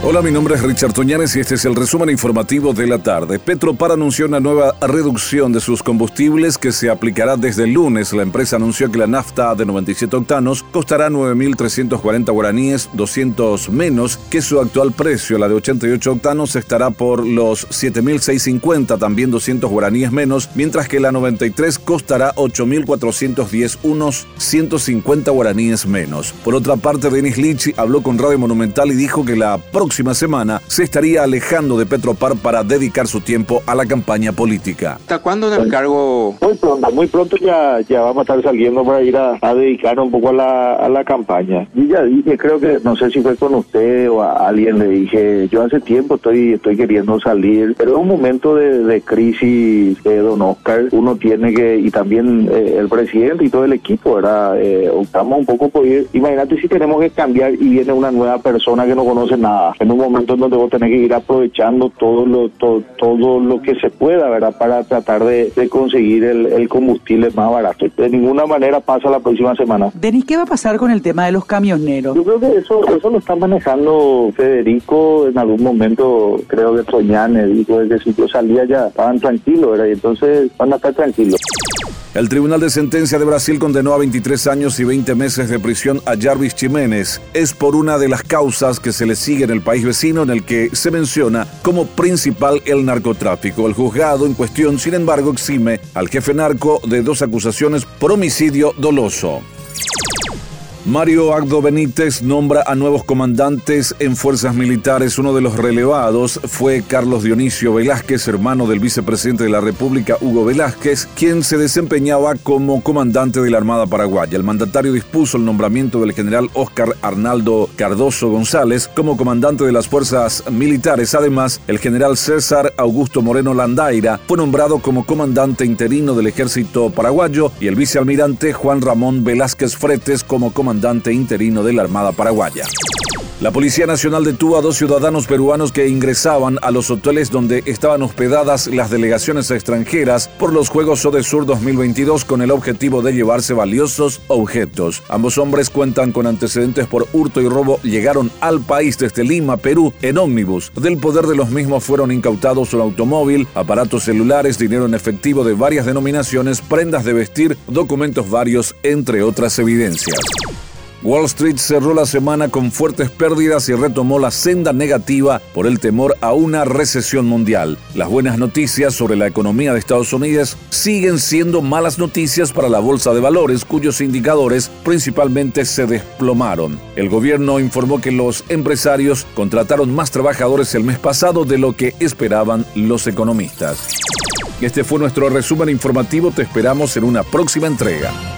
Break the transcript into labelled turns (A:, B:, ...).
A: Hola, mi nombre es Richard Toñanes y este es el resumen informativo de la tarde. Petropar anunció una nueva reducción de sus combustibles que se aplicará desde el lunes. La empresa anunció que la nafta de 97 octanos costará 9.340 guaraníes, 200 menos que su actual precio. La de 88 octanos estará por los 7.650, también 200 guaraníes menos, mientras que la 93 costará 8.410, unos 150 guaraníes menos. Por otra parte, Denis Lichi habló con Radio Monumental y dijo que la próxima próxima semana se estaría alejando de Petropar para dedicar su tiempo a la campaña política.
B: ¿Hasta cuándo en el cargo?
C: Muy pronto, muy pronto ya, ya vamos a estar saliendo para ir a, dedicar un poco a la, a la campaña. Y ya dije, creo que, no sé si fue con usted o a alguien, le dije, yo hace tiempo estoy, estoy queriendo salir, pero es un momento de, crisis, de don Oscar, uno tiene que, y también eh, el presidente y todo el equipo, ¿verdad? Eh, optamos un poco por ir, imagínate si tenemos que cambiar y viene una nueva persona que no conoce nada en un momento en donde vos tenés que ir aprovechando todo lo, todo, lo que se pueda, ¿verdad? Para tratar de, conseguir el, combustible más barato. De ninguna manera pasa la próxima semana.
D: Denis, ¿qué va a pasar con el tema de los camioneros?
C: Yo creo que eso, eso lo está manejando Federico en algún momento, creo que Soñane dijo si yo salía ya estaban tranquilos, ¿verdad? Y entonces van a estar tranquilos.
A: El Tribunal de Sentencia de Brasil condenó a 23 años y 20 meses de prisión a Jarvis Jiménez. Es por una de las causas que se le sigue en el país vecino en el que se menciona como principal el narcotráfico. El juzgado en cuestión, sin embargo, exime al jefe narco de dos acusaciones por homicidio doloso. Mario Agdo Benítez nombra a nuevos comandantes en fuerzas militares. Uno de los relevados fue Carlos Dionisio Velázquez, hermano del vicepresidente de la República, Hugo Velázquez, quien se desempeñaba como comandante de la Armada Paraguaya. El mandatario dispuso el nombramiento del general Óscar Arnaldo Cardoso González como comandante de las fuerzas militares. Además, el general César Augusto Moreno Landaira fue nombrado como comandante interino del ejército paraguayo y el vicealmirante Juan Ramón Velázquez Fretes como comandante interino de la Armada Paraguaya. La Policía Nacional detuvo a dos ciudadanos peruanos que ingresaban a los hoteles donde estaban hospedadas las delegaciones extranjeras por los Juegos Sur 2022 con el objetivo de llevarse valiosos objetos. Ambos hombres cuentan con antecedentes por hurto y robo. Llegaron al país desde Lima, Perú, en ómnibus. Del poder de los mismos fueron incautados un automóvil, aparatos celulares, dinero en efectivo de varias denominaciones, prendas de vestir, documentos varios, entre otras evidencias. Wall Street cerró la semana con fuertes pérdidas y retomó la senda negativa por el temor a una recesión mundial. Las buenas noticias sobre la economía de Estados Unidos siguen siendo malas noticias para la bolsa de valores, cuyos indicadores principalmente se desplomaron. El gobierno informó que los empresarios contrataron más trabajadores el mes pasado de lo que esperaban los economistas. Este fue nuestro resumen informativo, te esperamos en una próxima entrega.